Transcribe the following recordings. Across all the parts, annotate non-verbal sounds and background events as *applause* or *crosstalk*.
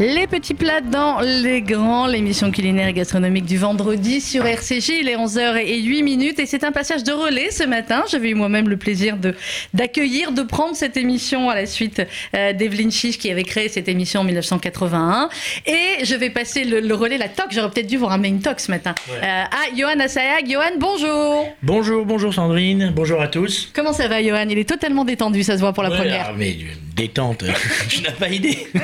Les petits plats dans les grands, l'émission culinaire et gastronomique du vendredi sur RCJ, il est 11h et 8 minutes et c'est un passage de relais ce matin. J'avais eu moi-même le plaisir de d'accueillir, de prendre cette émission à la suite euh, d'Evelyne Chiche qui avait créé cette émission en 1981 et je vais passer le, relais, la toque, j'aurais peut-être dû vous ramener une toque ce matin, euh, à Johan Assayag. Johan, bonjour Bonjour, bonjour Sandrine, bonjour à tous. Comment ça va Johan? Il est totalement détendu, ça se voit pour la première. Ah, mais détente, *laughs* je n'ai pas idée. *laughs*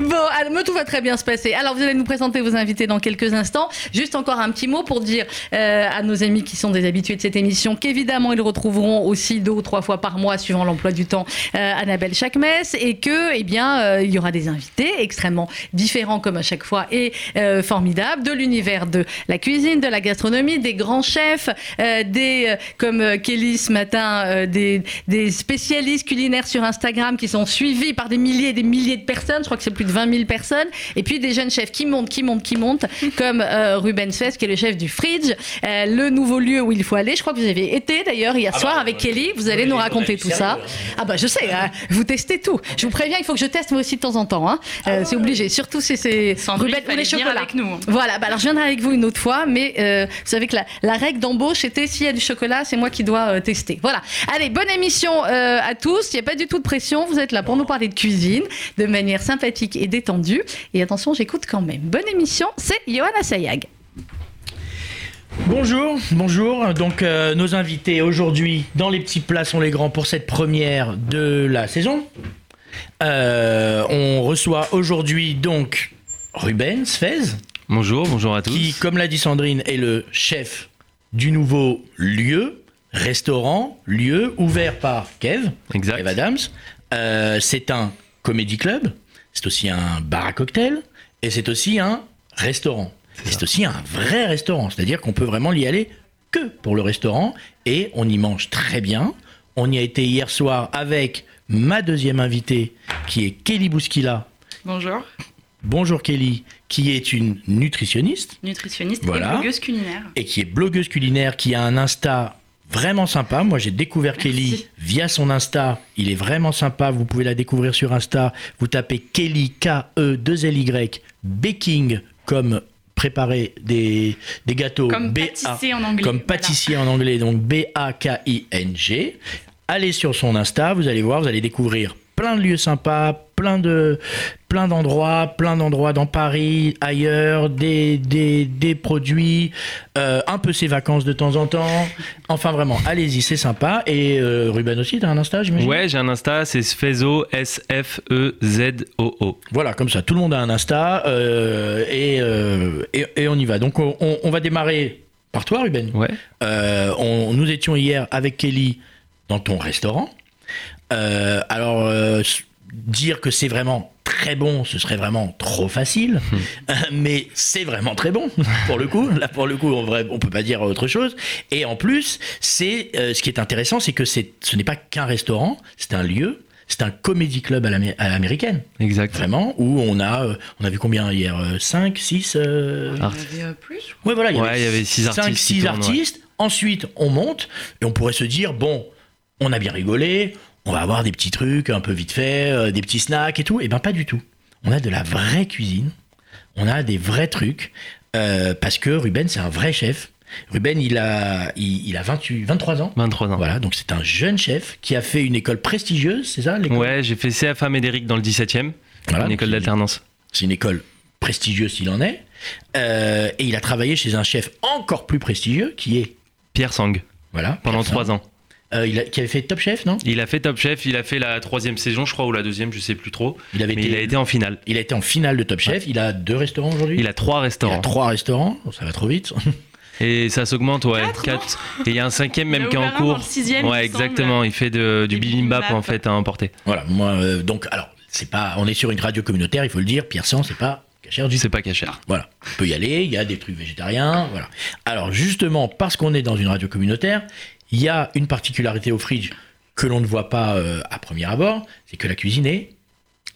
Bon, alors, tout va très bien se passer. Alors, vous allez nous présenter vos invités dans quelques instants. Juste encore un petit mot pour dire euh, à nos amis qui sont des habitués de cette émission qu'évidemment, ils retrouveront aussi deux ou trois fois par mois, suivant l'emploi du temps, euh, Annabelle Chakmes et que, eh bien, euh, il y aura des invités extrêmement différents comme à chaque fois et formidables de l'univers de la cuisine, de la gastronomie, des grands chefs, des, comme Kelly ce matin, des, des spécialistes culinaires sur Instagram qui sont suivis par des milliers et des milliers de personnes. Je crois que c'est plus de 20 000 personnes. Et puis des jeunes chefs qui montent, qui montent, qui montent, *laughs* comme euh, Ruben Fest, qui est le chef du Fridge, euh, le nouveau lieu où il faut aller. Je crois que vous avez été d'ailleurs hier ah soir bah, avec Kelly. Vous allez nous raconter tout ça. Ah bah je sais, hein. vous testez tout. Je vous préviens, il faut que je teste moi aussi de temps en temps. Hein. Euh, ah c'est obligé. Surtout si c'est Ruben ou les chocolats. avec nous. Hein. Voilà, bah alors je viendrai avec vous une autre fois, mais vous savez que la, la règle d'embauche était s'il y a du chocolat, c'est moi qui dois tester. Voilà. Allez, bonne émission à tous. Il n'y a pas du tout de pression. Vous êtes là pour nous parler de cuisine de manière sympathique et détendue. Et attention, j'écoute quand même. Bonne émission, c'est Johanna Sayag. Bonjour, bonjour. Donc euh, nos invités aujourd'hui dans les petits plats sont les grands pour cette première de la saison. Euh, on reçoit aujourd'hui donc Ruben Sfez. Bonjour, bonjour à tous. Qui, comme l'a dit Sandrine, est le chef du nouveau lieu, restaurant, lieu ouvert par Kev, exact. Kev Adams. Euh, c'est un comédie club, c'est aussi un bar à cocktail et c'est aussi un restaurant. C'est aussi un vrai restaurant, c'est-à-dire qu'on peut vraiment y aller que pour le restaurant et on y mange très bien. On y a été hier soir avec ma deuxième invitée qui est Kelly Bouskila. Bonjour. Bonjour Kelly, qui est une nutritionniste. Nutritionniste et blogueuse culinaire. Et qui est blogueuse culinaire, qui a un Insta vraiment sympa. Moi, j'ai découvert Kelly via son Insta. Il est vraiment sympa. Vous pouvez la découvrir sur Insta. Vous tapez Kelly, K-E-2-L-Y, baking, comme préparer des, des gâteaux. Comme pâtissier en anglais. Comme pâtissier en anglais, donc B-A-K-I-N-G. Allez sur son Insta, vous allez voir, vous allez découvrir plein de lieux sympas, plein de plein d'endroits, plein d'endroits dans Paris, ailleurs, des, des, des produits, euh, un peu ses vacances de temps en temps. Enfin vraiment, allez-y, c'est sympa. Et euh, Ruben aussi, t'as un Insta, j'imagine? Ouais, j'ai un Insta, c'est Sfezo, S-F-E-Z-O-O. Voilà, comme ça, tout le monde a un Insta euh, et, et, et, on y va. Donc on, on va démarrer par toi, Ruben. Ouais. on, nous étions hier avec Kelly dans ton restaurant. alors dire que c'est vraiment très bon, ce serait vraiment trop facile, hmm. euh, mais c'est vraiment très bon pour le coup. Là, pour le coup, on, ne peut pas dire autre chose. Et en plus, c'est euh, ce qui est intéressant, c'est que c'est, ce n'est pas qu'un restaurant, c'est un lieu. C'est un comédie club à l'américaine. Exact. Vraiment, où on a, euh, on a vu combien hier 5, 6 Il y avait plus Ouais, voilà, il y avait 6 artistes. 5, 6 artistes. Ensuite, on monte et on pourrait se dire, bon, on a bien rigolé, on va avoir des petits trucs un peu vite fait, euh, des petits snacks et tout. Et eh ben pas du tout. On a de la vraie cuisine, on a des vrais trucs, euh, parce que Ruben c'est un vrai chef. Ruben, il a, il, a 28, 23 ans. 23 ans. Voilà, donc c'est un jeune chef qui a fait une école prestigieuse, c'est ça Ouais, j'ai fait CFA Médéric dans le 17e, une école d'alternance. C'est une école prestigieuse s'il en est. Euh, et il a travaillé chez un chef encore plus prestigieux qui est Pierre Sang. Voilà. Pendant trois ans. Euh, il a, qui avait fait Top Chef, non? Il a fait Top Chef, il a fait la troisième saison, je crois, ou la deuxième, je sais plus trop. Il avait mais il a été en finale. Il a été en finale de Top Chef. Il a deux restaurants aujourd'hui? Il a trois restaurants. Il a trois restaurants. ça va trop vite. *laughs* Et ça s'augmente, ouais. Quatre. Et il y a un cinquième même qui est en cours. ouais, exactement. Il fait de, du bibimbap en fait à emporter. Voilà. Moi, euh, donc, alors, c'est pas. On est sur une radio communautaire, il faut le dire. Pierre Sang, c'est pas cachère du. C'est pas cachère. Voilà. On peut y aller. Il y a des trucs végétariens. Voilà. Alors, justement, parce qu'on est dans une radio communautaire, il y a une particularité au fridge que l'on ne voit pas euh, à premier abord, c'est que la cuisine est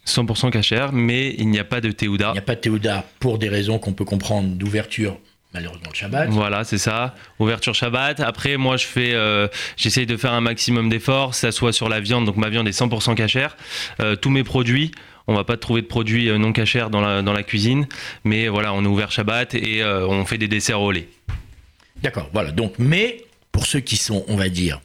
100% cachère, mais il n'y a pas de théouda. Il n'y a pas de théouda pour des raisons qu'on peut comprendre d'ouverture malheureusement le Shabbat. Voilà, c'est ça. Ouverture Shabbat. Après, moi, je fais, euh, j'essaye de faire un maximum d'efforts, ça soit sur la viande. Donc ma viande est 100% cachère. Euh, tous mes produits, On va pas trouver de produits non dans la, dans la cuisine, mais voilà, on est ouvert Shabbat et on fait des desserts au lait. D'accord, voilà. Donc, mais pour ceux qui sont, on va dire,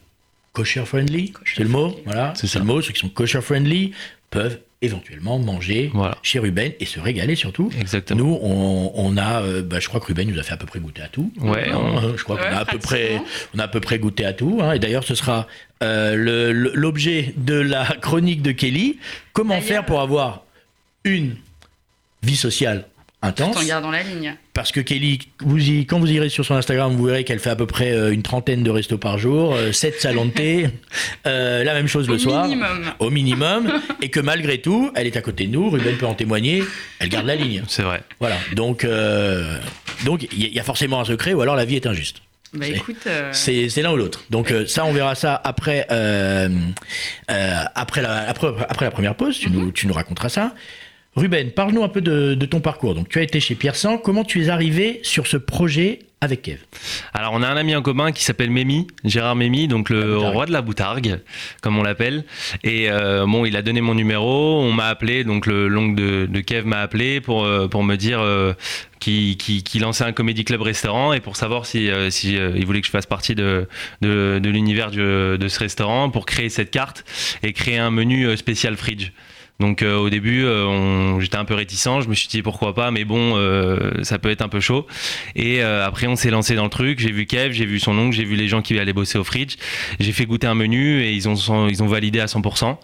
kosher friendly, c'est le mot, voilà, c'est le mot. Ceux qui sont kosher friendly peuvent éventuellement manger chez Ruben et se régaler surtout. Exactement. Nous, on, a, euh, bah, je crois que Ruben nous a fait à peu près goûter à tout. Ouais. Hein, je crois qu'on a à peu près, on a à peu près goûté à tout. Hein. Et d'ailleurs, ce sera euh, l'objet de la *laughs* chronique de Kelly. Comment faire pour avoir une vie sociale intense. en gardant la ligne. Parce que Kelly, vous y, quand vous irez sur son Instagram, vous verrez qu'elle fait à peu près euh, une trentaine de restos par jour, 7 euh, salons de thé, *laughs* euh, la même chose le soir. Minimum. Au minimum. et que malgré tout, elle est à côté de nous, Ruben peut en témoigner, elle garde la ligne. C'est vrai. Voilà. Donc, donc il y, a forcément un secret, ou alors la vie est injuste. Bah écoute, c'est l'un ou l'autre. Donc ça, on verra ça après, après, la, après, la première pause. Tu, nous, tu nous raconteras ça. Ruben, parle-nous un peu de, ton parcours. Donc, tu as été chez Pierre Sang. Comment tu es arrivé sur ce projet avec Kev Alors, on a un ami en commun qui s'appelle Mémi, Gérard Mémi, donc le roi de la boutargue, comme on l'appelle. Et euh, bon, il a donné mon numéro. On m'a appelé, donc le l'oncle de, Kev m'a appelé pour, euh, pour me dire euh, qui, lançait un comédie club restaurant et pour savoir si, si il voulait que je fasse partie de, de, de l'univers de ce restaurant pour créer cette carte et créer un menu spécial fridge. Donc euh, au début, euh, j'étais un peu réticent. Je me suis dit pourquoi pas, mais bon, euh, ça peut être un peu chaud. Et après, on s'est lancé dans le truc. J'ai vu Kev, j'ai vu son oncle, j'ai vu les gens qui allaient bosser au fridge. J'ai fait goûter un menu et ils ont, ils ont validé à 100%.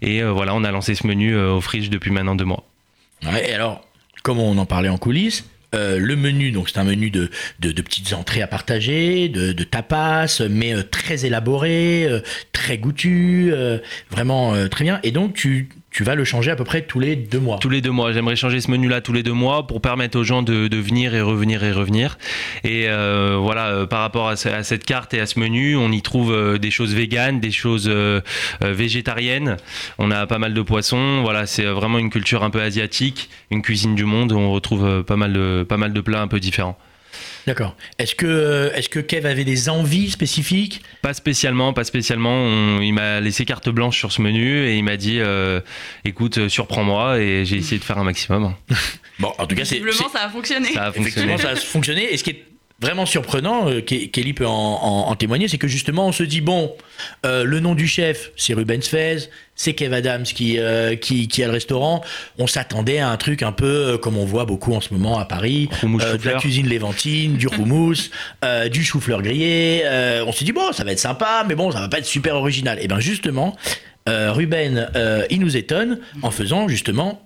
Et voilà, on a lancé ce menu au fridge depuis maintenant deux mois. Et alors, comme on en parlait en coulisses, le menu, donc c'est un menu de, de, petites entrées à partager, de, de tapas, mais très élaboré, très goûtu, vraiment très bien. Et donc tu tu vas le changer à peu près tous les deux mois. Tous les deux mois. J'aimerais changer ce menu-là tous les deux mois pour permettre aux gens de, venir et revenir et revenir. Et euh, voilà, euh, par rapport à, cette carte et à ce menu, on y trouve euh, des choses véganes, des choses végétariennes. On a pas mal de poissons. Voilà, c'est vraiment une culture un peu asiatique, une cuisine du monde où on retrouve pas mal de, pas mal de plats un peu différents. D'accord. Est-ce que, est que Kev avait des envies spécifiques? Pas spécialement, pas spécialement. il m'a laissé carte blanche sur ce menu et il m'a dit euh, écoute, euh, surprends-moi et j'ai essayé de faire un maximum. *laughs* bon, en tout cas, c'est. Visiblement, ça a fonctionné. Ça a fonctionné. ça a fonctionné. Et ce qui est vraiment surprenant, euh, Kelly peut en, témoigner, c'est que justement on se dit bon, euh, le nom du chef c'est Ruben Fez, c'est Kev Adams qui, euh, qui, qui a le restaurant. On s'attendait à un truc un peu comme on voit beaucoup en ce moment à Paris, de la cuisine léventine, du houmous, *laughs* du chou-fleur grillé. on s'est dit bon, ça va être sympa, mais bon, ça va pas être super original. Et bien justement, Ruben, il nous étonne en faisant justement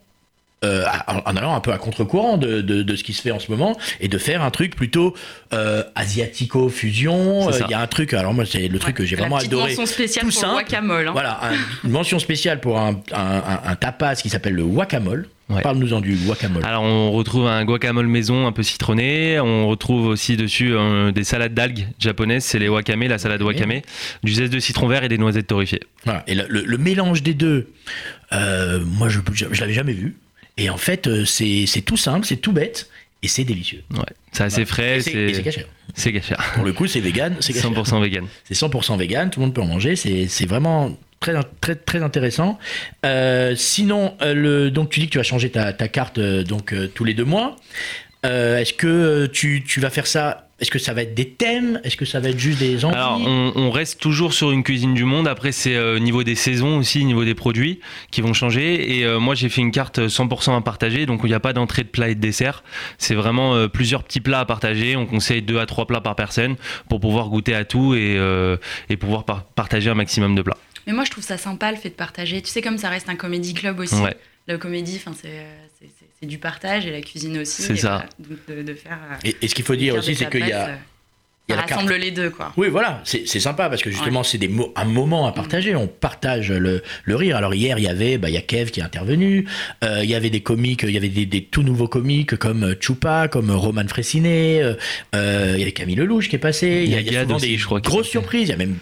euh, en allant un peu à contre-courant de, de, ce qui se fait en ce moment et de faire un truc plutôt euh, asiatico-fusion. Euh, il y a un truc, alors moi c'est le truc que j'ai vraiment adoré. Une mention spéciale pour le guacamole. Hein. Voilà, une mention spéciale pour un, un, tapas qui s'appelle le guacamole. Parle-nous-en du guacamole. Alors on retrouve un guacamole maison un peu citronné. On retrouve aussi dessus des salades d'algues japonaises, c'est les wakame, la salade wakame, du zeste de citron vert et des noisettes torréfiées. Voilà. Et le, mélange des deux, moi je, je l'avais jamais vu. Et en fait, euh, c'est tout simple, c'est tout bête. Et c'est délicieux. Ouais, c'est assez frais. C'est. C'est caché. Pour le coup, c'est vegan. C'est 100% vegan. *laughs* C'est 100% vegan, tout le monde peut en manger. C'est vraiment très, très, très intéressant. Euh, sinon, euh, le, donc tu dis que tu vas changer ta, ta carte donc, tous les deux mois. Est-ce que tu, tu, vas faire ça est-ce que ça va être des thèmes? Est-ce que ça va être juste des envies? Alors, on, reste toujours sur une cuisine du monde. Après, c'est au euh, niveau des saisons aussi, niveau des produits qui vont changer. Et euh, moi, j'ai fait une carte 100% à partager, donc il n'y a pas d'entrée de plat et de dessert. C'est vraiment euh, plusieurs petits plats à partager. On conseille deux à trois plats par personne pour pouvoir goûter à tout et, et pouvoir partager un maximum de plats. Mais moi, je trouve ça sympa le fait de partager. Tu sais, comme ça reste un comédie club aussi. La comédie, c'est c'est du partage et la cuisine aussi. C'est ça. de, faire, et, ce qu'il faut dire aussi, c'est qu'il y a. Euh, il rassemble les deux, quoi. Oui, voilà, c'est sympa parce que justement, c'est un moment à partager. On partage le, rire. Alors, hier, il y avait, bah, il y a Kev qui est intervenu. Euh, il y avait des comiques, il y avait des, tout nouveaux comiques comme Chupa, comme Roman Fressinet. Euh, il y avait Camille Lelouch qui est passé. Il y a, il y a des grosses surprises. Il y a même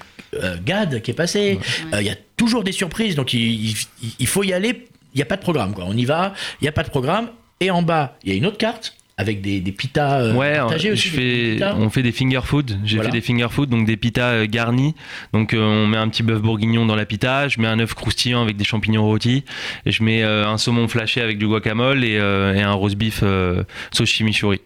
Gad qui est passé. il y a toujours des surprises. Donc, il, il faut y aller il n'y a pas de programme. Quoi. On y va, il n'y a pas de programme. Et en bas, il y a une autre carte avec des, des pitas euh, ouais, partagés aussi. je des fais, pitas. on fait des finger food. J'ai Voilà. fait des finger food, donc des pitas euh, garnis. Donc euh, on met un petit bœuf bourguignon dans la pita, je mets un œuf croustillant avec des champignons rôtis, et je mets euh, un saumon flashé avec du guacamole et, euh, et un roast beef sauce chimichurri.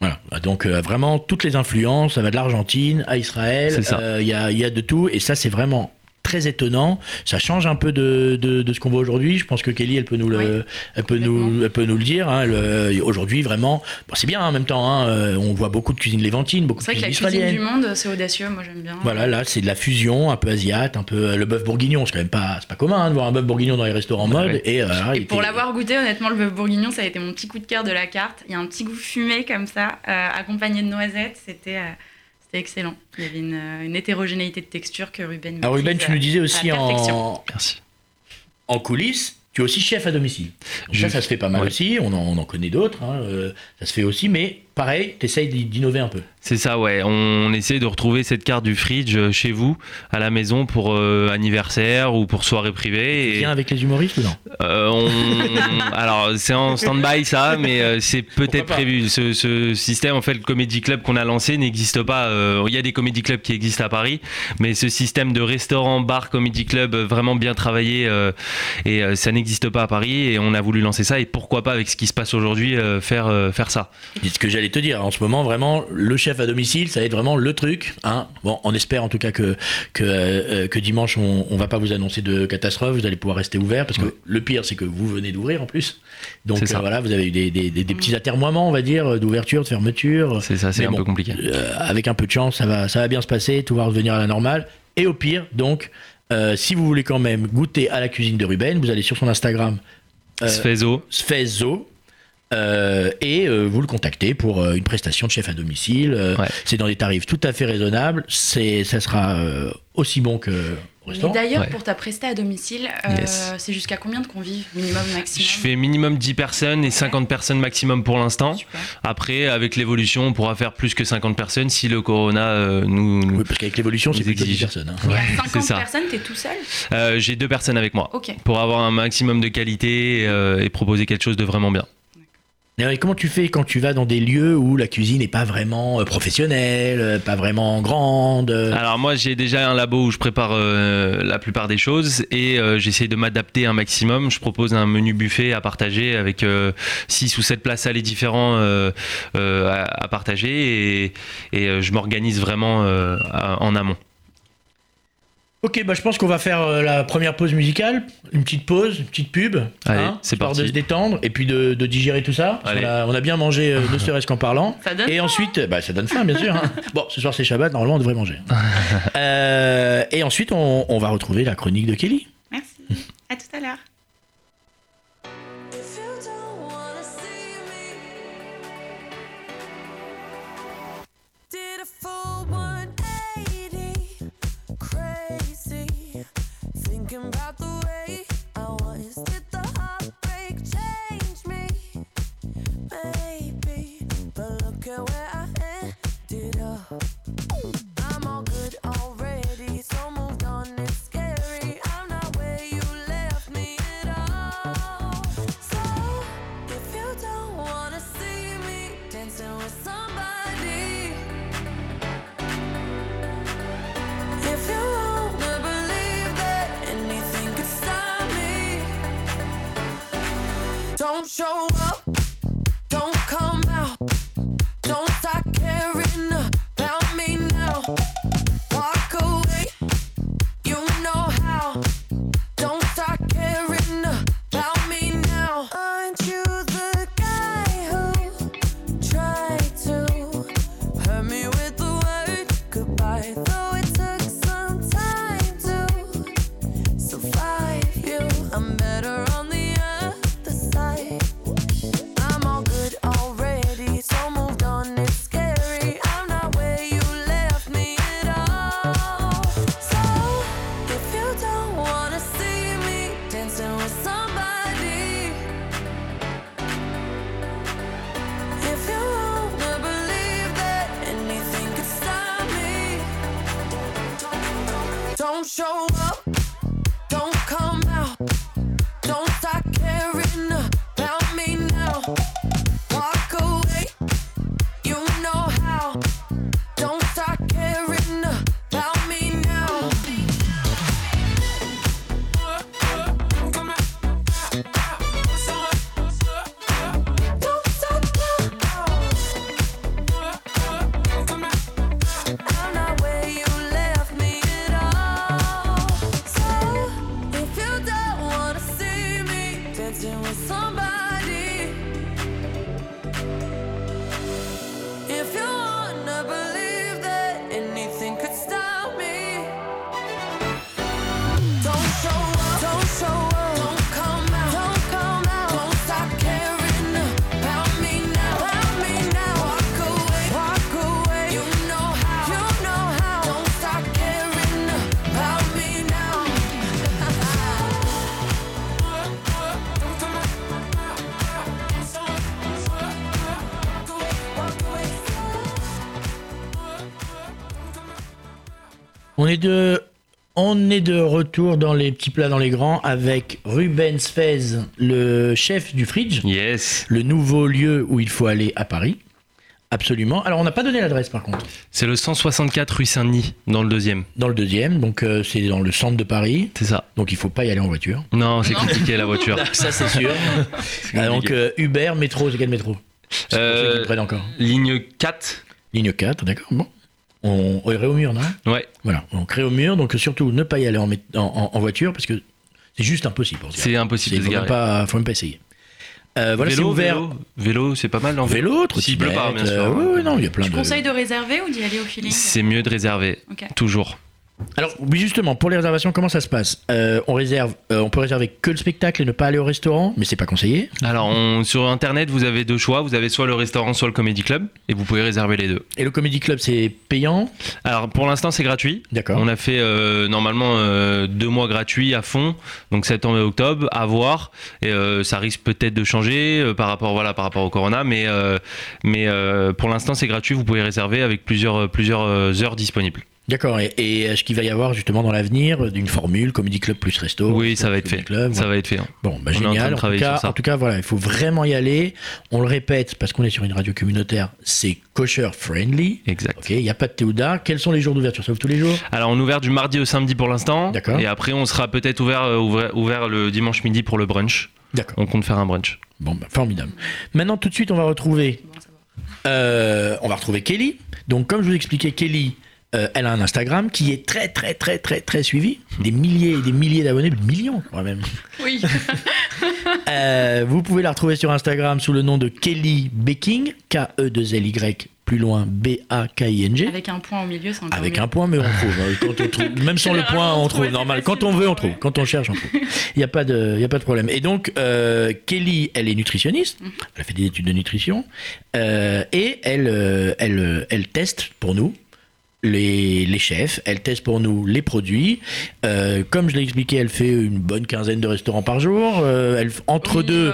Voilà. Donc euh, vraiment toutes les influences, ça va de l'Argentine à Israël, C'est ça. euh, il y, a, il y a de tout et ça c'est vraiment très étonnant. Ça change un peu de, de, de ce qu'on voit aujourd'hui. Je pense que Kelly, elle peut nous le, Oui, elle peut nous, elle peut nous le dire. Hein. Le- Aujourd'hui, vraiment, bon, c'est bien hein, en même temps. Hein, euh, on voit beaucoup de cuisine léventine, beaucoup de C'est vrai que cuisine la cuisine du monde, c'est audacieux, moi j'aime bien. Voilà, là, c'est de la fusion, un peu asiate, un peu euh, le bœuf bourguignon. C'est quand même pas, c'est pas commun hein, de voir un bœuf bourguignon dans les restaurants Bah mode. ouais. Et, euh, pour était- l'avoir goûté, honnêtement, le bœuf bourguignon, ça a été mon petit coup de cœur de la carte. Il y a un petit goût fumé comme ça, euh, accompagné de noisettes. C'était euh, c'était excellent. Il y avait une, une hétérogénéité de texture que Ruben Alors Ruben, tu nous disais aussi en, Merci. en coulisses, tu es aussi chef à domicile. Donc ça, ça se fait pas mal ouais. aussi. On en, on en connaît d'autres. hein, euh, ça se fait aussi, mais pareil, tu essayes d'innover un peu. C'est ça, ouais. On essaie de retrouver cette carte du fridge euh, chez vous, à la maison, pour euh, anniversaire ou pour soirée privée. Et, Viens avec les humoristes ou non? Euh, on- *laughs* Alors, c'est en stand-by ça, mais euh, c'est peut-être prévu. Ce, ce système, en fait, le Comedy Club qu'on a lancé n'existe pas. Euh, Il y a des Comedy Clubs qui existent à Paris, mais ce système de restaurant, bar, Comedy Club, vraiment bien travaillé, euh, et euh, ça n'existe pas à Paris. Et on a voulu lancer ça. Et pourquoi pas, avec ce qui se passe aujourd'hui, euh, faire, euh, faire ça. Ce que j'allais te dire. En ce moment, vraiment, le chef à domicile, ça va être vraiment le truc. Hein. Bon, on espère en tout cas que, que, euh, que dimanche, on, on va pas vous annoncer de catastrophe. Vous allez pouvoir rester ouvert parce que le pire, c'est que vous venez d'ouvrir en plus. Donc euh, voilà, vous avez eu des, des, des- des petits atermoiements, on va dire, d'ouverture, de fermeture. C'est ça, c'est un bon, peu compliqué. Euh, avec un peu de chance, ça va, ça va bien se passer, tout va revenir à la normale. Et au pire, donc, euh, si vous voulez quand même goûter à la cuisine de Ruben, vous allez sur son Instagram Sfezo. Sfezo. Euh, et euh, vous le contactez pour euh, une prestation de chef à domicile. Euh, Ouais. C'est dans des tarifs tout à fait raisonnables. C'est, ça sera euh, aussi bon que au Mais restaurant. d'ailleurs, Ouais. pour ta presta à domicile, euh, Yes. c'est jusqu'à combien de convives minimum, maximum Je fais minimum 10 personnes et 50 personnes maximum pour l'instant. Super. Après, avec l'évolution, on pourra faire plus que 50 personnes si le corona euh, nous. nous- Oui, parce qu'avec l'évolution, c'est Vous plutôt 10 exigez. personnes. hein. Et Ouais, à c'est 50 ça. personnes, t'es tout seul? Euh, J'ai deux personnes avec moi pour avoir un maximum de qualité euh, et proposer quelque chose de vraiment bien. Et alors, comment tu fais quand tu vas dans des lieux où la cuisine n'est pas vraiment euh, professionnelle, euh, pas vraiment grande euh, Alors moi, j'ai déjà un labo où je prépare euh, la plupart des choses et euh, j'essaie de m'adapter un maximum. Je propose un menu buffet à partager avec 6 ou 7 plats salés différents euh, euh, à, à partager et, et, euh, je m'organise vraiment euh, à- en amont. Ok, bah je pense qu'on va faire euh, la première pause musicale, une petite pause, une petite pub, Allez, hein, c'est histoire parti. de se détendre et puis de, de digérer tout ça. parce Allez. qu'on a- on a bien mangé, euh, ne *laughs* serait-ce qu'en parlant. Ça donne Et faim, ensuite, bah, ça donne faim, bien sûr. hein. *laughs* Bon, ce soir c'est Shabbat, normalement on devrait manger. *laughs* Euh, et ensuite, on, on va retrouver la chronique de Kelly. Merci. À tout à l'heure. Show up, est de, on est de retour dans les petits plats dans les grands avec Ruben Sfez, le chef du Fridge, Yes. le nouveau lieu où il faut aller à Paris. Absolument. Alors on n'a pas donné l'adresse par contre. C'est le 164 rue Saint-Denis, dans le deuxième. Dans le deuxième, donc euh, c'est dans le centre de Paris. C'est ça. Donc il faut pas y aller en voiture. Non, c'est compliqué la voiture. *laughs* Ça c'est sûr. *laughs* Ah, donc euh, Uber, métro, c'est quel métro? C'est pour Euh, ceux qui le prennent encore. Ligne 4. Ligne 4, d'accord. Bon. On, on irait au mur, non? Ouais, Voilà, on crée au mur, donc surtout ne pas y aller en, voiture parce que c'est juste impossible. c'est impossible Il de faut, même pas, faut même pas essayer. Euh, voilà, vélo, ouvert. vélo, vélo, c'est pas mal. En Vélo, S'il pleut pas, bien sûr. euh, ouais, ouais, non, il y a plein Tu de. conseilles de réserver ou d'y aller au feeling? C'est mieux de réserver, Ok. toujours. Alors, oui, justement, pour les réservations, comment ça se passe? Euh, On réserve, euh, on peut réserver que le spectacle et ne pas aller au restaurant, mais c'est pas conseillé. Alors, on- sur Internet, vous avez deux choix. Vous avez soit le restaurant, soit le Comedy Club. Et vous pouvez réserver les deux. Et le Comedy Club, c'est payant, Alors, pour l'instant, c'est gratuit. d'accord On a fait euh, normalement deux mois gratuits à fond, donc septembre et octobre, à voir. Et ça risque peut-être de changer par rapport voilà par rapport au corona, mais mais pour l'instant c'est gratuit. Vous pouvez réserver avec plusieurs plusieurs heures disponibles. D'accord. Et, et est-ce qu'il va y avoir justement dans l'avenir euh, une formule Comedy Club plus resto oui, ça va être fait. Club, Ça va être fait. hein. Bon, bah, est en génial. En tout, cas, sur ça. en tout cas, voilà, il faut vraiment y aller. On le répète parce qu'on est sur une radio communautaire, c'est kosher friendly. Exact. Ok, il n'y a pas de thé ou d'art. Quels sont les jours d'ouverture? Ça ouvre tous les jours? Alors on ouvert du mardi au samedi pour l'instant. D'accord. Et après on sera peut-être ouvert, euh, ouvert ouvert le dimanche midi pour le brunch. D'accord. On compte faire un brunch. Bon, bah, formidable. Maintenant, tout de suite, on va retrouver, euh, on va retrouver Kelly. Donc, comme je vous expliquais, Kelly, euh, elle a un Instagram qui est très, très, très, très, très suivi. Des milliers et des milliers d'abonnés, des millions quand même. Oui. *laughs* Euh, vous pouvez la retrouver sur Instagram sous le nom de Kelly Baking, K-E-2-L-Y, plus loin, B-A-K-I-N-G. Avec un point au milieu, c'est Avec mieux. un point, mais on trouve. hein. Quand on trouve- Même sans le point, on trouve. Normal. Quand on veut, on trouve. Quand on cherche, on trouve. Il n'y a, pas de- y a pas de problème. Et donc, euh, Kelly, elle est nutritionniste. Mhm. Elle a fait des études de nutrition. Euh, et elle, euh, elle, elle teste pour nous. Les, les chefs, elle teste pour nous les produits. Euh, comme je l'ai expliqué, elle fait une bonne quinzaine de restaurants par jour. Euh, elle, entre deux,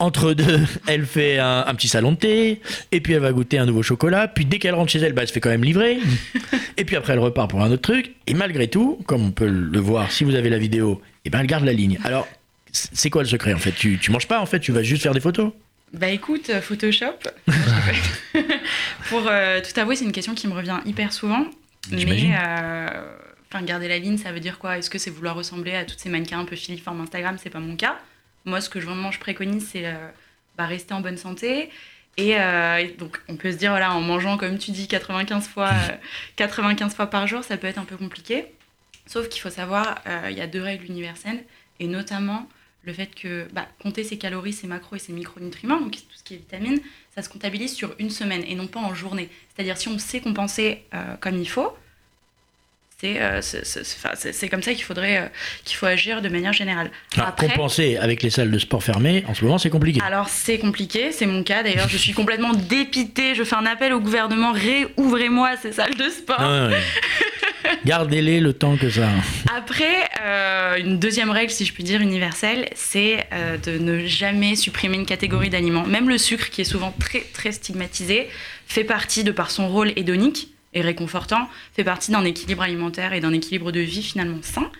entre deux, *laughs* elle fait un, un petit salon de thé, et puis elle va goûter un nouveau chocolat, puis dès qu'elle rentre chez elle, bah, elle se fait quand même livrer, *laughs* et puis après elle repart pour un autre truc, et malgré tout, comme on peut le voir si vous avez la vidéo, et ben elle garde la ligne. Alors, c'est quoi le secret en fait? Tu, tu manges pas en fait, tu vas juste faire des photos? Bah écoute, euh, Photoshop. *laughs* Pour euh, tout avouer, c'est une question qui me revient hyper souvent. Mais euh, enfin, garder la ligne, ça veut dire quoi? Est-ce que c'est vouloir ressembler à toutes ces mannequins un peu filiformes Instagram? C'est pas mon cas. Moi, ce que je, vraiment je préconise, c'est euh, bah, rester en bonne santé. Et, euh, donc, on peut se dire, voilà, en mangeant, comme tu dis, 95 fois, euh, 95 fois par jour, ça peut être un peu compliqué. Sauf qu'il faut savoir, euh, il y a deux règles universelles, et notamment le fait que bah, compter ses calories, ses macros et ses micronutriments, donc tout ce qui est vitamines, ça se comptabilise sur une semaine et non pas en journée. C'est-à-dire si on sait compenser euh, comme il faut, c'est euh, c'est- comme ça qu'il faudrait euh, qu'il faut agir de manière générale. Alors, Compenser avec les salles de sport fermées, en ce moment c'est compliqué. Alors c'est compliqué, c'est mon cas d'ailleurs, je suis complètement dépitée, je fais un appel au gouvernement, réouvrez-moi ces salles de sport. Ah. *laughs* Gardez-les le temps que ça. Après, euh, une deuxième règle, si je puis dire, universelle, c'est euh, de ne jamais supprimer une catégorie d'aliments. Même le sucre, qui est souvent très, très stigmatisé, fait partie, de par son rôle hédonique et réconfortant, fait partie d'un équilibre alimentaire et d'un équilibre de vie finalement sain.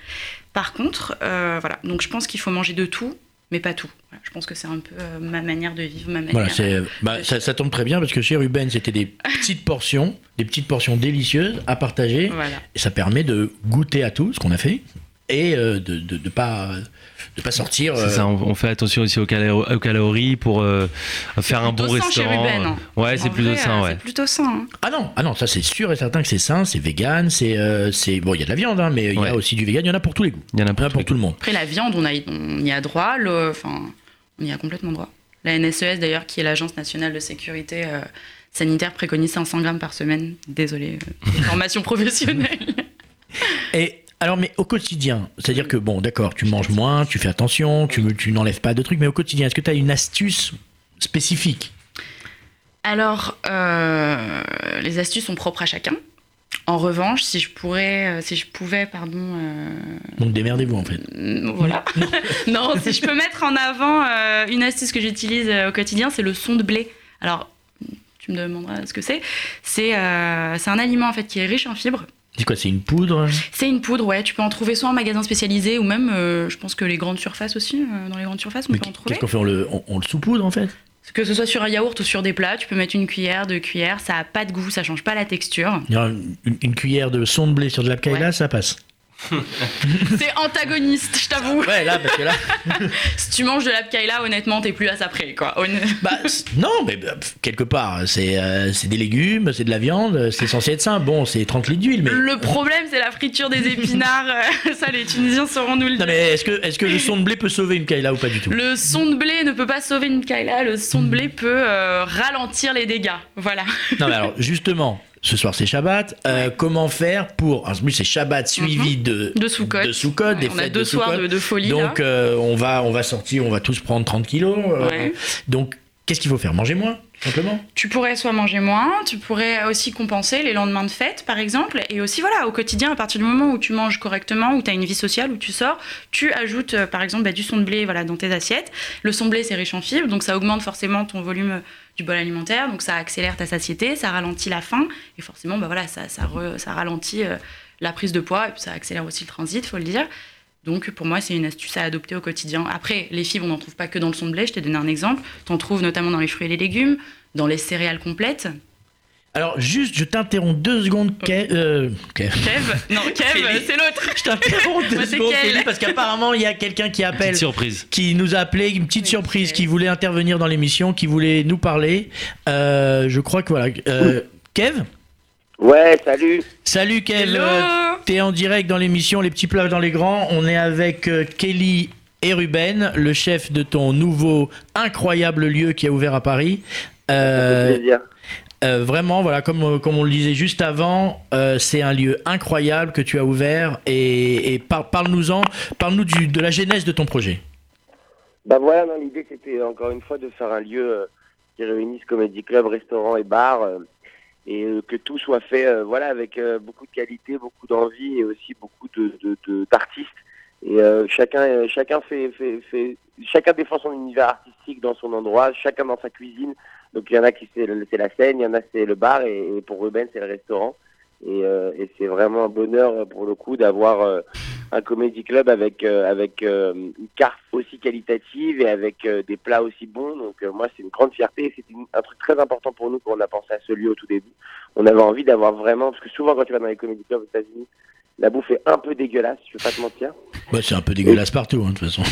Par contre, euh, voilà, donc je pense qu'il faut manger de tout, mais pas tout. Voilà, je pense que c'est un peu euh, ma manière de vivre, ma manière. Voilà, c'est, bah, de- ça, ça tombe très bien parce que chez Ruben c'était des *laughs* petites portions, des petites portions délicieuses à partager. Voilà. Et ça permet de goûter à tout ce qu'on a fait et euh, de ne de, pas, de pas sortir. C'est euh, ça, on, on fait attention aussi aux, calo- aux calories pour euh, faire un bon restaurant. Ruben, hein. Ouais, c'est plutôt sain, euh, ouais. C'est plutôt sain. hein. Ah non, ah non, ça c'est sûr et certain que c'est sain, c'est vegan, c'est euh, c'est bon, il y a de la viande, hein, mais il y a aussi du vegan, il y en a pour tous les goûts, Il y en a pour pour tout le monde. Après, la viande, on, a, on y a droit. Le, enfin, on y a complètement droit. La NSES, d'ailleurs, qui est l'Agence nationale de sécurité euh, sanitaire, préconise 500 grammes par semaine. Désolée, euh, *laughs* formation professionnelle. Et alors, mais au quotidien, c'est-à-dire que bon, d'accord, tu manges moins, tu fais attention, tu, tu n'enlèves pas de trucs, mais au quotidien, est-ce que tu as une astuce spécifique? Alors, euh, les astuces sont propres à chacun. En revanche, si je pourrais, euh, si je pouvais, pardon, euh, Donc démerdez-vous en fait. Mm, Voilà. *laughs* non, si je peux mettre en avant euh, une astuce que j'utilise au quotidien, c'est le son de blé. Alors, tu me demanderas ce que c'est. C'est euh, c'est un aliment en fait qui est riche en fibres, C'est quoi C'est une poudre C'est une poudre, ouais. Tu peux en trouver soit en magasin spécialisé ou même, euh, je pense que les grandes surfaces aussi. euh, dans les grandes surfaces, on Mais peut en trouver. Qu'est-ce qu'on fait on le, on, on le saupoudre en fait Que ce soit sur un yaourt ou sur des plats, tu peux mettre une cuillère, deux cuillères. Ça a pas de goût, ça change pas la texture. Une, une cuillère de son de blé sur de la Ouais. ça passe. C'est antagoniste, je t'avoue. Ouais, là, parce que là. *laughs* Si tu manges de la pkaila, honnêtement, t'es plus à ça près, quoi. Honn- *laughs* Bah, non, mais bah, quelque part, c'est euh, des légumes, c'est de la viande, c'est censé être sain. Bon, c'est 30 litres d'huile, mais. Le problème, c'est la friture des épinards. euh, *laughs* Ça, les Tunisiens sauront nous le Non, dire. mais est-ce que, est que le son de blé peut sauver une kaila ou pas du tout? Le son de blé ne peut pas sauver une pkaila. Le son de blé peut euh, ralentir les dégâts. Voilà. Non, mais alors, justement, ce soir c'est Shabbat. euh, comment faire pour. En plus, c'est Shabbat suivi de. De Soukot. De Soukot, des Ouais, on a fêtes deux de soirs de, de folie. Donc, euh, on, va, on va sortir, on va tous prendre 30 kilos. euh, Ouais. Donc, qu'est-ce qu'il faut faire? Manger moins, simplement? Tu pourrais soit manger moins, tu pourrais aussi compenser les lendemains de fête, par exemple. Et aussi, voilà, au quotidien, à partir du moment où tu manges correctement, où tu as une vie sociale, où tu sors, tu ajoutes, par exemple, bah, du son de blé voilà, dans tes assiettes. Le son de blé, c'est riche en fibres, donc ça augmente forcément ton volume du bol alimentaire, donc ça accélère ta satiété, ça ralentit la faim, et forcément, bah, voilà, ça, ça, ça ralentit euh, la prise de poids, et puis ça accélère aussi le transit, faut le dire. Donc pour moi, c'est une astuce à adopter au quotidien. Après, les fibres, on n'en trouve pas que dans le son de blé, je t'ai donné un exemple. Tu en trouves notamment dans les fruits et les légumes, dans les céréales complètes. Alors, juste, je t'interromps deux secondes, Kev. euh, Kev. Kev Non, *laughs* Kev, c'est l'autre. Je t'interromps *laughs* deux Moi, secondes, Kel. Kelly, parce qu'apparemment, il y a quelqu'un qui appelle. Petite surprise. qui nous a appelé, une petite Oui, surprise, qui voulait intervenir dans l'émission, qui voulait nous parler. Euh, je crois que voilà. Euh, Kev Ouais, salut. Salut Kev, Hello t'es en direct dans l'émission Les petits plats dans les grands. On est avec euh, Kelly et Ruben, le chef de ton nouveau incroyable lieu qui a ouvert à Paris. Ça Euh, fait plaisir. Euh, vraiment, voilà, comme, euh, comme on le disait juste avant, euh, c'est un lieu incroyable que tu as ouvert et, et par- parle-nous-en, parle-nous de la genèse de ton projet. Bah voilà, l'idée c'était encore une fois de faire un lieu qui réunisse comédie club, restaurant et bar, et que tout soit fait, voilà, avec beaucoup de qualité, beaucoup d'envie et aussi beaucoup de de- de- d'artistes. Et euh, chacun, euh, chacun fait, fait, fait, chacun défend son univers artistique dans son endroit, chacun dans sa cuisine. Donc il y en a qui c'est la scène, il y en a c'est le bar, et, et pour Ruben c'est le restaurant. Et, euh, et c'est vraiment un bonheur euh, pour le coup d'avoir euh, un comédie club avec euh, avec une carte aussi qualitative et avec des plats aussi bons. Donc moi c'est une grande fierté. C'est un truc très important pour nous quand on a pensé à ce lieu au tout début. On avait envie d'avoir vraiment parce que souvent quand tu vas dans les comédie clubs aux États-Unis, la bouffe est un peu dégueulasse. Je vais pas te mentir. Ouais, c'est un peu dégueulasse partout, hein, de toute façon.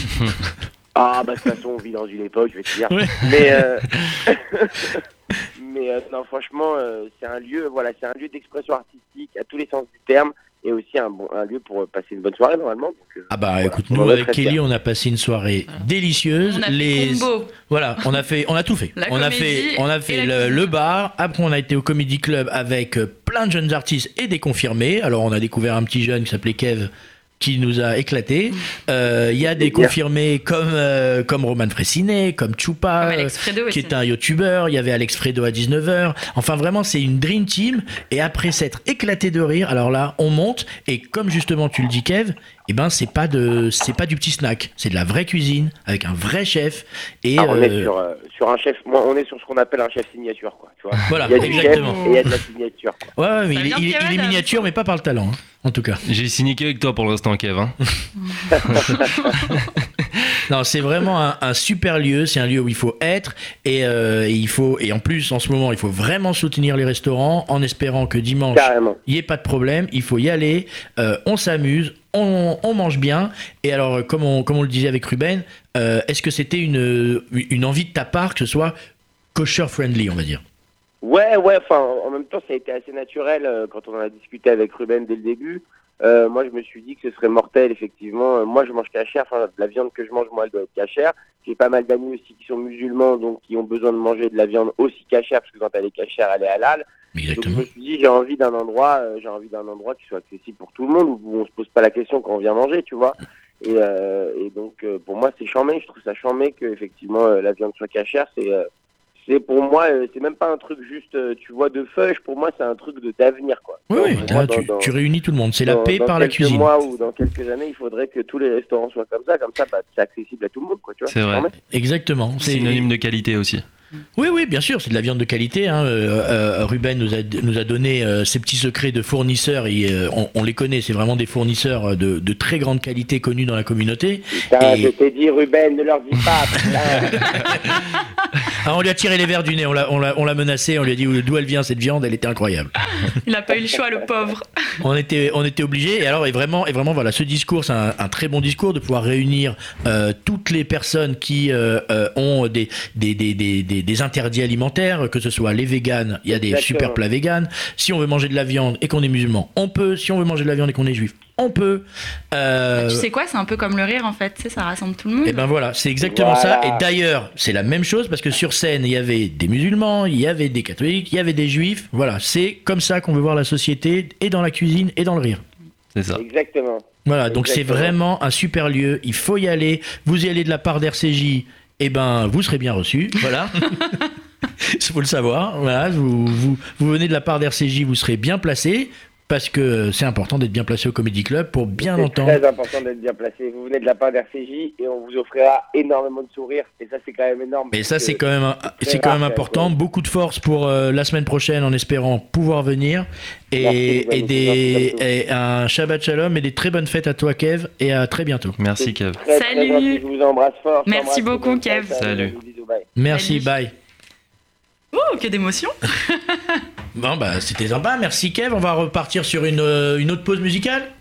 Ah bah de toute façon on vit dans une époque, je vais te dire. Ouais. Mais euh, *laughs* mais euh, non franchement euh, c'est un lieu voilà c'est un lieu d'expression artistique à tous les sens du terme et aussi un bon un lieu pour euh, passer une bonne soirée normalement. Donc, euh, Ah bah voilà. écoute, nous avec Kelly, on a passé une soirée délicieuse. On a les combo. voilà, on a fait, on a tout fait. *laughs* La on a fait, on a fait le, le bar. Après, on a été au Comedy Club avec plein de jeunes artistes et des confirmés. Alors, on a découvert un petit jeune qui s'appelait Kev qui nous a éclaté. Euh, Il y a des confirmés comme euh, comme Roman Fressinet, comme Chupa, Comme euh, Fredo qui est un youtubeur, il y avait Alex Fredo à 19h. Enfin vraiment c'est une dream team. Et après s'être éclaté de rire, alors là on monte. Et comme justement tu le dis Kev, eh ben c'est pas de c'est pas du petit snack, c'est de la vraie cuisine avec un vrai chef et Ah, on est euh, sur, euh, sur un chef, moi, on est sur ce qu'on appelle un chef signature, quoi. Tu vois. voilà, Il y a du exactement. chef et il y a de la signature. Quoi. Ouais, mais il, est- il il miniature mais pas par le talent hein, en tout cas. J'ai signé avec toi pour l'instant, Kev. hein. *laughs* Non, c'est vraiment un, un super lieu. C'est un lieu où il faut être et, euh, et il faut et en plus en ce moment il faut vraiment soutenir les restaurants en espérant que dimanche il n'y ait pas de problème. Il faut y aller. euh, on s'amuse, on, on mange bien. Et alors euh, comme on comme on le disait avec Ruben, euh, est-ce que c'était une une envie de ta part que ce soit kosher friendly, on va dire? Ouais, ouais, enfin, en même temps, ça a été assez naturel quand on en a discuté avec Ruben dès le début. Euh, moi, je me suis dit que ce serait mortel, effectivement. Euh, moi, je mange cachère, enfin, la viande que je mange, moi, elle doit être cachère. J'ai pas mal d'amis aussi qui sont musulmans, donc qui ont besoin de manger de la viande aussi cachère, parce que quand elle est cachère, elle est halal. Donc, je Exactement. me suis dit, j'ai envie d'un endroit, euh, j'ai envie d'un endroit qui soit accessible pour tout le monde, où on se pose pas la question quand on vient manger, tu vois. Et, euh, et donc, euh, pour moi, c'est charmé. Je trouve ça charmé que, effectivement, euh, la viande soit cachère. C'est, euh, c'est pour moi, euh, c'est même pas un truc juste, euh, tu vois, de feuille. Pour moi, c'est un truc de d'avenir, quoi. Oui, Donc, oui, là, tu, dans- tu réunis tout le monde. C'est la dans- paix dans par la quelques cuisine. mois ou dans quelques années, il faudrait que tous les restaurants soient comme ça. Comme ça, bah, c'est accessible à tout le monde, quoi. Tu vois. C'est vrai. Exactement. C'est Synonyme de qualité aussi. Oui, oui, bien sûr, c'est de la viande de qualité. hein. Euh, euh, Ruben nous a, nous a donné euh, ses petits secrets de fournisseurs. Et, euh, on, on les connaît, c'est vraiment des fournisseurs de, de très grande qualité connus dans la communauté. Putain, Et- je t'ai dit, Ruben, ne leur dis pas. *laughs* Ah, on lui a tiré les verres du nez, on l'a- on l'a on l'a menacé, on lui a dit d'où elle vient cette viande, elle était incroyable. *laughs* Il n'a pas eu le choix, le pauvre. *laughs* On était, on était obligés. Et alors, et vraiment, et vraiment, voilà, ce discours, c'est un, un très bon discours de pouvoir réunir euh, toutes les personnes qui euh, euh, ont des des, des, des, des, des interdits alimentaires, que ce soit les véganes, il y a des Exactement. super plats véganes. Si on veut manger de la viande et qu'on est musulman, on peut. Si on veut manger de la viande et qu'on est juif, on peut. Euh, Tu sais quoi, c'est un peu comme le rire en fait, ça rassemble tout le monde. et ben voilà, c'est exactement Voilà. ça. Et d'ailleurs, c'est la même chose parce que sur scène, il y avait des musulmans, il y avait des catholiques, il y avait des juifs. Voilà, c'est comme ça qu'on veut voir la société, et dans la cuisine, et dans le rire. C'est ça. Exactement. Voilà, donc c'est vraiment un super lieu. Il faut y aller. Vous y allez de la part d'RCJ, et ben vous serez bien reçu. Voilà. *laughs* *laughs* Il faut le savoir. Voilà, vous, vous, vous venez de la part d'RCJ, vous serez bien placé. Parce que c'est important d'être bien placé au Comedy Club pour bien C'est entendre. très important d'être bien placé. Vous venez de la part d'RCJ et on vous offrira énormément de sourires. Et ça, c'est quand même énorme. Et ça, c'est quand même, un- c'est c'est quand même important. ouais. Beaucoup de force pour euh, la semaine prochaine en espérant pouvoir venir. Et, Merci, et, Manu, des, et un Shabbat Shalom et des très bonnes fêtes à toi, Kev. Et à très bientôt. Merci Kev. Très, très Salut. gentil, Je vous embrasse fort. Merci beaucoup, Kev. Salut. bisous, bye. Merci, Salut. bye. Oh, que d'émotion *laughs* Bon, bah, c'était sympa. Merci, Kev. On va repartir sur une, euh, une autre pause musicale.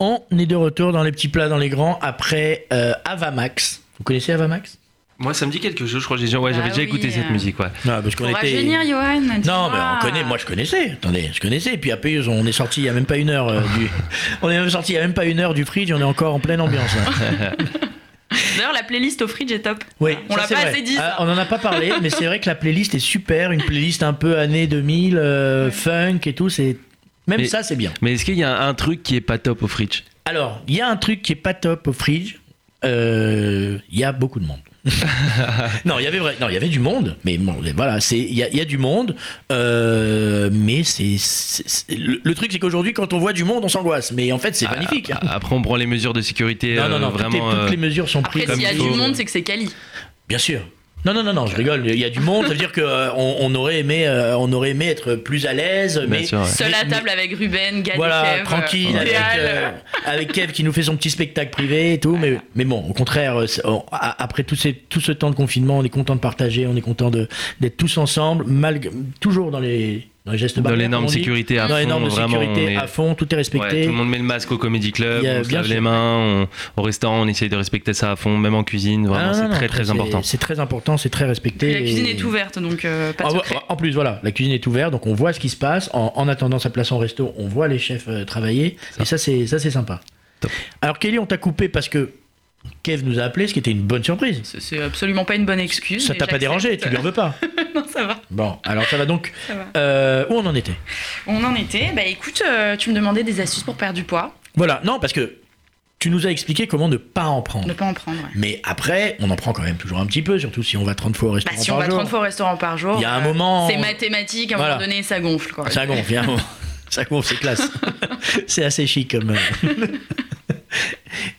On est de retour dans les petits plats, dans les grands, après euh, Avamax. Vous connaissez Avamax? Moi, ça me dit quelque chose. Je crois que j'ai déjà, ouais, Bah j'avais déjà oui, écouté cette euh. musique. Ouais. Non, parce qu'on était. rajeunir, Johan. Non, mais on connaît. Moi, je connaissais. Attendez, je connaissais. Et puis après, on est sorti il y a même pas une heure euh, du. *laughs* On est même sorti il y a même pas une heure du fridge. On est encore en pleine ambiance. *laughs* D'ailleurs, la playlist au fridge est top. Oui, On l'a c'est pas vrai. assez dit, ça. Ah, on en a pas parlé, mais c'est vrai que la playlist est super, une playlist un peu années 2000, euh, funk et tout, c'est même Mais- ça c'est bien. Mais est-ce qu'il y a un truc qui est pas top au fridge? Alors, il y a un truc qui est pas top au fridge, euh, il y a beaucoup de monde. *laughs* non, il y avait vrai, non, il y avait du monde, mais bon, voilà, c'est il y a, il y a du monde, euh, mais c'est le, le truc c'est qu'aujourd'hui quand on voit du monde on s'angoisse, mais en fait c'est Ah, magnifique. hein. Après, on prend les mesures de sécurité. non, non, non, euh, toutes les- vraiment. toutes, les mesures sont Après, prises. s'il y a du monde, c'est que c'est Cali. Bien sûr. Non, non, non, non, je rigole. Il y a du monde, ça veut dire qu'on on aurait, aimé, euh, on aurait aimé être plus à l'aise. Mais, sûr, ouais. Seul à table avec Ruben, Gad Voilà, Kev, tranquille, euh, avec, idéal. euh, avec Kev qui nous fait son petit spectacle privé et tout. Mais, mais bon, au contraire, euh, on- après tout, ces, tout ce temps de confinement, on est content de partager, on est content d'être tous ensemble, malgré, toujours dans les, dans les gestes Dans dit. sécurité à Dans les fond, normes de vraiment, sécurité est- à fond, tout est Ouais, respecté. tout le monde met le masque au Comedy Club, Il y a- on se lave sûr. les mains, on- au restaurant on essaye de respecter ça à fond, même en cuisine, Ah, vraiment non, c'est très très important. C'est très important, c'est très respecté. Et la cuisine et- est ouverte, donc euh, pas de En, secret. en plus, voilà, la cuisine est ouverte, donc on voit ce qui se passe. En, en attendant sa place en resto, on voit les chefs euh, travailler. Ça. Et ça, c'est ça, c'est sympa. Top. Alors, Kelly, on t'a coupé parce que Kev nous a appelé, ce qui était une bonne surprise. C'est- absolument pas une bonne excuse. Ça t'a pas dérangé, tu lui en veux pas. *laughs* Non, ça va. Bon, alors ça va donc. Ça va. euh, où on en était On en était. Bah écoute, euh, tu me demandais des astuces pour perdre du poids. Voilà, non, parce que tu nous as expliqué comment ne pas en prendre. Ne pas en prendre. ouais. Mais après, on en prend quand même toujours un petit peu, surtout si on va 30 fois au Bah, restaurant si on par va jour. 30 fois au restaurant par jour, Il y a un euh, moment- c'est mathématique, à un Voilà. moment donné, ça gonfle. Quoi. Ça gonfle, il y a un moment. Ça gonfle, c'est classe. *laughs* c'est assez chic comme. *laughs*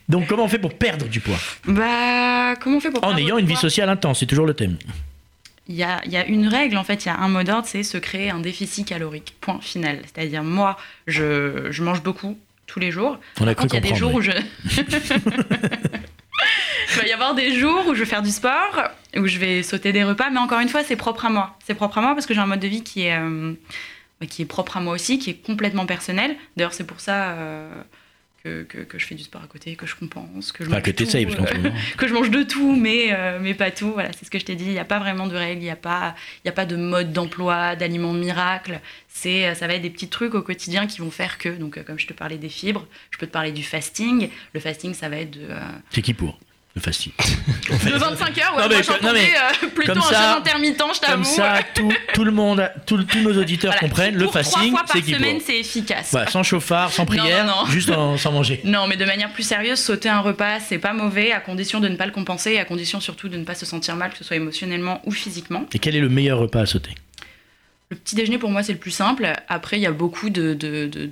Donc, comment on fait pour perdre du poids? Bah, comment on fait pour En ayant une vie sociale intense, c'est toujours le thème. Il y a, il y a une règle, en fait, il y a un mot d'ordre, c'est se créer un déficit calorique. Point final. C'est-à-dire, moi, je, je mange beaucoup tous les jours. On a cru il y a des jours oui. où je. *laughs* Il va y avoir des jours où je vais faire du sport, où je vais sauter des repas, mais encore une fois, c'est propre à moi. C'est propre à moi parce que j'ai un mode de vie qui est, euh, qui est propre à moi aussi, qui est complètement personnel. D'ailleurs, c'est pour ça euh, que, que, que je fais du sport à côté, que je compense, que je mange que tout, euh, moment- *laughs* que je mange de tout, mais, euh, mais pas tout. Voilà, c'est ce que je t'ai dit. Il n'y a pas vraiment de règles, il n'y a, pas- y a pas de mode d'emploi, d'aliments miracle. C'est, euh, ça va être des petits trucs au quotidien qui vont faire que, donc comme je te parlais des fibres, je peux te parler du fasting. Le fasting, ça va être de, euh, C'est qui pour? Le fasting. *laughs* de 25 heures. Ouais, Non, mais moi, non, mais euh, plutôt comme un ça- jeûne intermittent, je t'avoue. Comme ça, tout, tout le monde, tout- tous nos auditeurs Voilà, comprennent, le trois fasting, fois par c'est pour semaine, c'est efficace. Voilà, Sans chauffard, sans prière, non, non. juste en- sans manger. *laughs* Non, mais de manière plus sérieuse, sauter un repas, c'est pas mauvais, à condition de ne pas le compenser, et à condition surtout de ne pas se sentir mal, que ce soit émotionnellement ou physiquement. Et quel est le meilleur repas à sauter? Le petit déjeuner, pour moi, c'est le plus simple. Après, il y a beaucoup de. de- de-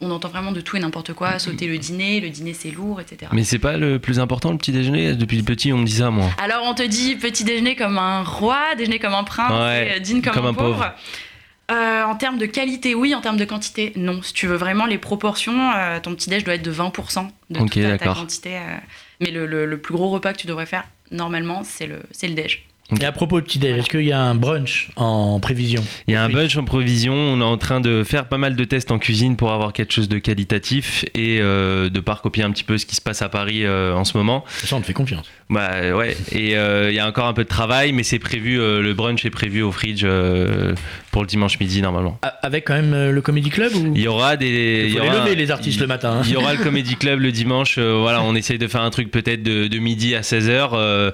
on entend vraiment de tout et n'importe quoi. Sauter le dîner, le dîner c'est lourd, etc. Mais c'est pas le plus important le petit déjeuner? Depuis le petit on me dit ça moi. Alors, on te dit petit déjeuner comme un roi, déjeuner comme un prince, Ouais, et euh, dîne comme, comme un, un pauvre. pauvre. Euh, en termes de qualité, oui. En termes de quantité, non. Si tu veux vraiment les proportions, euh, ton petit déj doit être de 20% de Ok, toute ta, quantité. euh. Mais le, le- le plus gros repas que tu devrais faire, normalement, c'est le, le déj. Et à propos de petit déj, est-ce qu'il y a un brunch en prévision Il y a un Oui. bunch en provision, on est en train de faire pas mal de tests en cuisine pour avoir quelque chose de qualitatif et euh, de pas recopier un petit peu ce qui se passe à Paris euh, en ce moment. Ça, on te fait confiance. Bah ouais, et euh, il y a encore un peu de travail, mais c'est prévu, le brunch est prévu au fridge pour le dimanche midi normalement. Avec quand même euh, le Comedy Club ou? Il y aura des... Il y faut les aura lever, un- les artistes, il- le matin, hein. Il y aura le Comedy Club le dimanche. euh, voilà, on essaye de faire un truc peut-être de, de midi à 16h euh,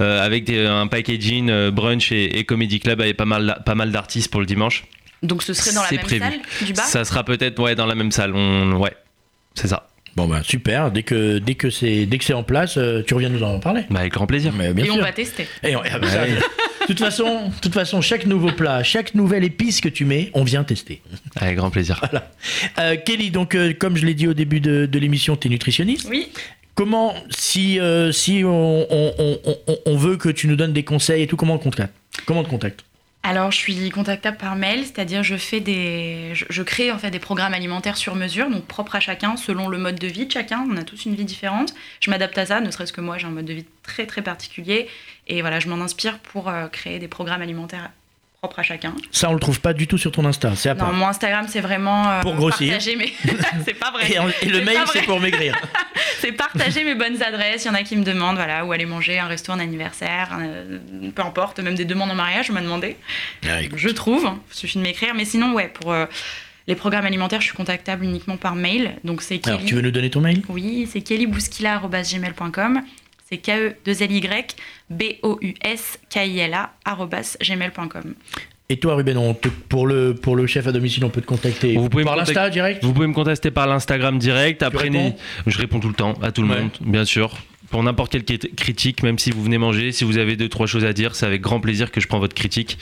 euh, avec des- un packaging euh, brunch et, et Comedy Club avec pas mal, pas mal d'artistes pour le dimanche. Donc, ce serait dans la C'est même prévu. salle du bar? Ça sera peut-être ouais, dans la même salle. On, ouais, c'est ça. Bon bah super, dès que dès que c'est dès que c'est en place, tu reviens nous en parler. Bah, avec grand plaisir. Mais bien Et sûr. on va tester. Et on- ah bah *laughs* toute façon, de toute façon, chaque nouveau plat, chaque nouvelle épice que tu mets, on vient tester. Avec grand plaisir. Euh, Kelly, donc euh, comme je l'ai dit au début de, de l'émission, tu es nutritionniste. Oui. Comment, si euh, si on, on- on- on- on veut que tu nous donnes des conseils et tout, comment on te contacte? Comment on te contacte? Alors, je suis contactable par mail, c'est-à-dire je fais des, je, crée en fait des programmes alimentaires sur mesure, donc propres à chacun, selon le mode de vie de chacun. On a tous une vie différente. Je m'adapte à ça, ne serait-ce que moi, j'ai un mode de vie très très particulier, et voilà, je m'en inspire pour euh, créer des programmes alimentaires propres à chacun. Ça, on le trouve pas du tout sur ton Insta, c'est à Non, part. mon Instagram, c'est vraiment euh, Pour grossir. partager mes, *laughs* *laughs* c'est pas vrai. Et, en- et le mail, c'est pour maigrir. *laughs* C'est partager mes bonnes adresses. Il y en a qui me demandent voilà, où aller manger, un resto, un anniversaire, euh, peu importe, même des demandes en mariage, on m'a demandé. Ah. Je trouve, il suffit de m'écrire. Mais sinon, ouais, pour euh, les programmes alimentaires, je suis contactable uniquement par mail. Donc c'est Alors, tu veux nous donner ton mail? Oui, c'est kellybouskila.gmail.com. c'est E K-E-2-L-Y B-O-U-S-K-I-L-A arrobas gmail.com. Et toi, Ruben, on te- pour, le, pour le chef à domicile, on peut te contacter Vous pouvez par l'Insta direct Vous pouvez me contacter par l'Instagram direct. Après, réponds je réponds tout le temps à tout le Ouais. monde, bien sûr. Pour n'importe quelle crit- critique, même si vous venez manger, si vous avez deux trois choses à dire, c'est avec grand plaisir que je prends votre critique.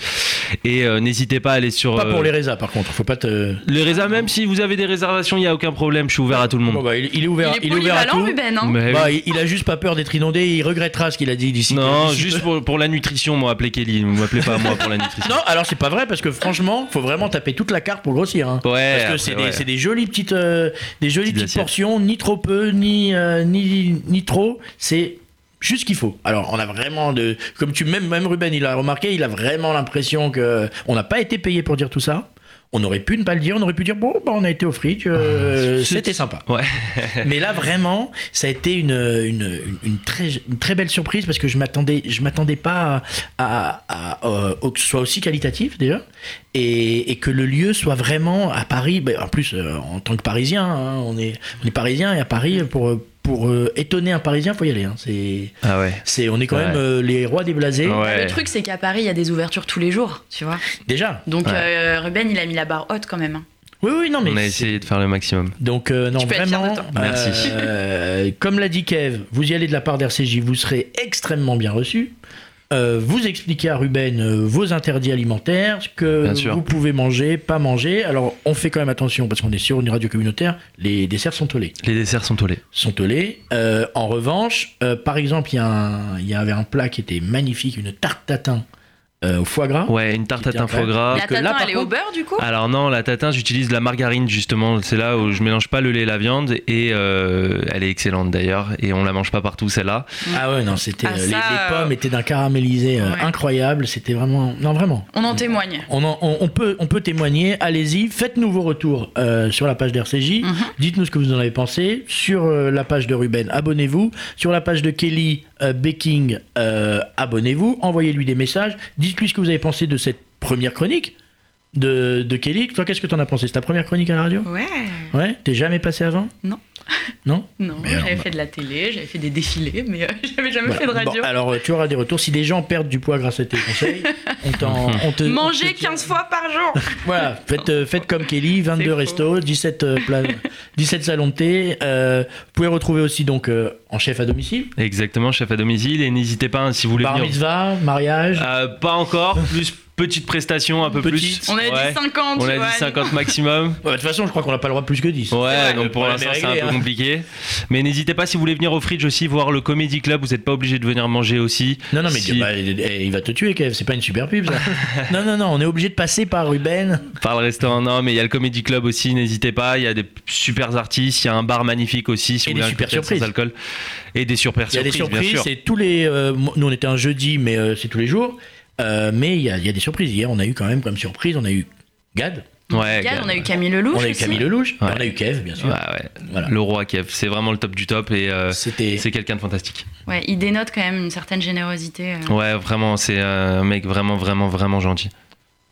Et euh, n'hésitez pas à aller sur Pas pour euh, les résas, par contre. Faut pas te. les résas. Même si vous avez des réservations, il y a aucun problème. Je suis ouvert à tout le Bon, monde. bah, il, il est ouvert, Il est ouvert à tout. Ruben, hein Mais Bah, oui. il, il a juste pas peur d'être inondé. Il regrettera ce qu'il a dit d'ici. non, d'ici juste pour, pour la nutrition, moi, appelez Kelly. Ne m'appelez pas moi pour la nutrition. Non, alors c'est pas vrai parce que franchement, faut vraiment taper toute la carte pour grossir. hein. Ouais, Parce que après, c'est ouais. des, c'est des jolies petites, euh, des jolies Petites petites assiettes. portions, ni trop peu, ni euh, ni, ni trop. C'est juste ce qu'il faut. Alors on a vraiment de, comme tu même même Ruben, il a remarqué, il a vraiment l'impression que on n'a pas été payé pour dire tout ça. On aurait pu ne pas le dire, on aurait pu dire bon, bah, on a été au fric, euh, *laughs* c'était sympa. Ouais. *laughs* Mais là vraiment, ça a été une, une, très, une très belle surprise parce que je m'attendais, je m'attendais pas à, à- à- au- que ce soit aussi qualitatif déjà et, et que le lieu soit vraiment à Paris. Ben, en plus, euh, en tant que Parisien, hein, on est, on est Parisien et à Paris pour pour euh, étonner un Parisien, faut y aller. hein. C'est, Ah ouais. c'est, on est quand Ouais. même euh, les rois des blasés. Ouais. Le truc, c'est qu'à Paris, il y a des ouvertures tous les jours, tu vois. Déjà. Donc, Ouais. euh, Ruben, il a mis la barre haute quand même. hein. Oui, oui, non mais. On a c'est- essayé de faire le maximum. Donc euh, non Tu peux être fier de vraiment. toi. Merci. euh, comme l'a dit Kev, vous y allez de la part d'RCJ, vous serez extrêmement bien reçu. Euh, vous expliquez à Ruben euh, vos interdits alimentaires, ce que vous pouvez manger, pas manger. Alors on fait quand même attention parce qu'on est sur une radio communautaire, les desserts sont lait. Les desserts sont lait. Sont lait. Euh, en revanche, par exemple, il y, avait un plat qui était magnifique, une tarte tatin au foie gras. Ouais, une tarte thym foie gras. Parce la que là, tatin, par elle est au beurre, du coup? Alors non, la tatin, j'utilise de la margarine justement. C'est là où je mélange pas le lait et la viande et euh, elle est excellente d'ailleurs. Et on la mange pas partout celle-là. Ah ouais, non, c'était Ah, euh, les, ça, les euh, pommes étaient d'un caramélisé euh, ouais. incroyable. C'était vraiment, non vraiment. On en témoigne. On, en- on- on peut, on peut témoigner, allez-y, faites-nous vos retours euh, sur la page d'RCJ, Mhm. dites-nous ce que vous en avez pensé, sur euh, la page de Ruben, abonnez-vous, sur la page de Kelly euh, Baking, euh, abonnez-vous, envoyez-lui des messages, dites-lui ce que vous avez pensé de cette première chronique de, de Kelly. Toi, qu'est-ce que t'en as pensé? C'est ta première chronique à la radio? Ouais. Ouais? T'es jamais passé avant? Non. Non? *laughs* Non, j'avais bah- fait de la télé, j'avais fait des défilés, mais euh, *laughs* j'avais jamais Voilà. fait de Bon, radio. alors, tu auras des retours. Si des gens perdent du poids grâce à tes conseils, on, t'en- *laughs* on te... on te- 15 fois par jour Voilà, faites, euh, faites comme Kelly, 22 C'est faux. restos, 17, euh, pla- 17 salons de thé. Euh, vous pouvez retrouver aussi donc euh, en chef à domicile, Exactement, chef à domicile. Et n'hésitez pas hein, si vous voulez bar venir. mitzvah, mariage. Euh, pas encore, *laughs* plus petite prestation, un peu Petite. plus. On avait Ouais. dit 50, On a dit 50 maximum. Ouais, de toute façon, je crois qu'on n'a pas le droit de plus que 10. Ouais, vrai, donc pour l'instant est c'est un peu hein. compliqué. Mais n'hésitez pas si vous voulez venir au Fridge aussi voir le Comedy Club, vous n'êtes pas obligé de venir manger aussi. Non, non, mais Si- bah, eh, il va te tuer, Kev. C'est pas une super pub, ça. *laughs* non, non, non, on est obligé de passer par Ruben. Par le restaurant, non, mais il y a le Comedy Club aussi, n'hésitez pas. Il y a des super artistes, il y a un bar magnifique aussi. Si Et vous des voulez un super surprises. Sans alcool. Et des super Il y a des surprises, surprises. C'est tous les. euh, nous, on était un jeudi, mais euh, c'est tous les jours. Euh, mais il y, a, il y a des surprises. Hier, on a eu quand même comme surprise, on a eu Gad, Ouais, Gad, Gad, on a eu. Camille Lelouch on a eu aussi. Camille Lelouch, Ouais. on a eu Kev, bien sûr. Ouais, ouais. Voilà. Le roi Kev, c'est vraiment le top du top et euh, C'était. c'est quelqu'un de fantastique. Ouais, il dénote quand même une certaine générosité. euh. Ouais, vraiment, c'est un mec vraiment, vraiment, vraiment gentil.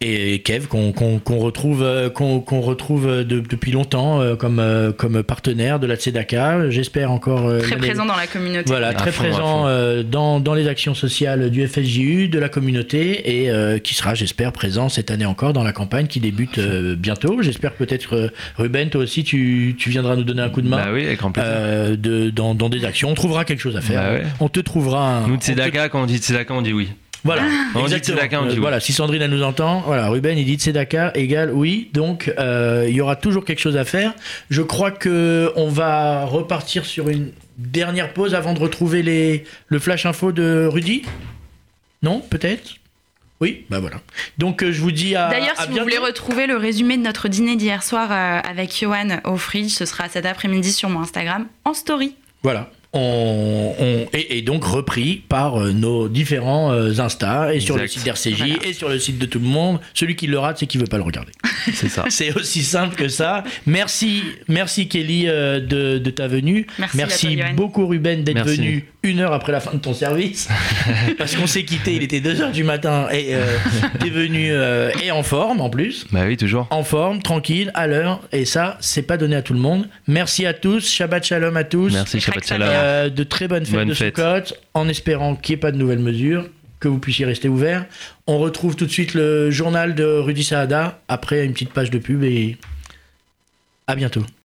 Et Kev qu'on qu'on- qu'on retrouve euh, qu'on qu'on retrouve euh, de- depuis longtemps euh, comme comme partenaire de la Tzedaka j'espère encore Très présent dans la communauté. voilà À très fond, présent dans, dans les actions sociales du FSJU de la communauté et euh, qui sera j'espère présent cette année encore dans la campagne qui débute euh, bientôt j'espère peut-être Ruben toi aussi tu, tu viendras nous donner un coup de main Bah oui, avec grand plaisir. euh, de, dans, dans des actions on trouvera quelque chose à faire Bah ouais. on te trouvera un, Nous, on te- Tzedaka, quand on dit Tzedaka, on dit oui. Voilà, On exactement. Tzedaka, on dit oui. Voilà, si Sandrine elle nous entend, voilà, Ruben il dit Tzedaka égale oui, donc euh, il y aura toujours quelque chose à faire. Je crois que on va repartir sur une dernière pause avant de retrouver les, le flash info de Rudy. Non, peut-être? Oui, bah voilà. Donc euh, je vous dis à. D'ailleurs, à si vous voulez retrouver le résumé de notre dîner d'hier soir euh, avec Johan au Fridge, ce sera cet après-midi sur mon Instagram en story. Voilà. On, on- et, et donc repris par euh, nos différents euh, Insta et sur le site d'RCJ Voilà. et sur le site de tout le monde. Celui qui le rate, c'est qui veut pas le regarder. *laughs* C'est ça. C'est aussi simple que ça. Merci, merci Kelly euh, de, de ta venue. Merci toi, beaucoup Ruben d'être Merci. venu une heure après la fin de ton service. *laughs* Parce qu'on s'est quitté, il était 2 heures du matin et euh, *laughs* t'es venu euh, et en forme en plus. Bah oui, toujours. En forme, tranquille, à l'heure. Et ça, c'est pas donné à tout le monde. Merci à tous. Shabbat shalom à tous. Merci, Shabbat Shalom. Euh, de très bonnes fêtes Bonne de fête. En espérant qu'il n'y ait pas de nouvelles mesures, que vous puissiez rester ouvert. On retrouve tout de suite le journal de Rudy Saada après une petite page de pub et à bientôt.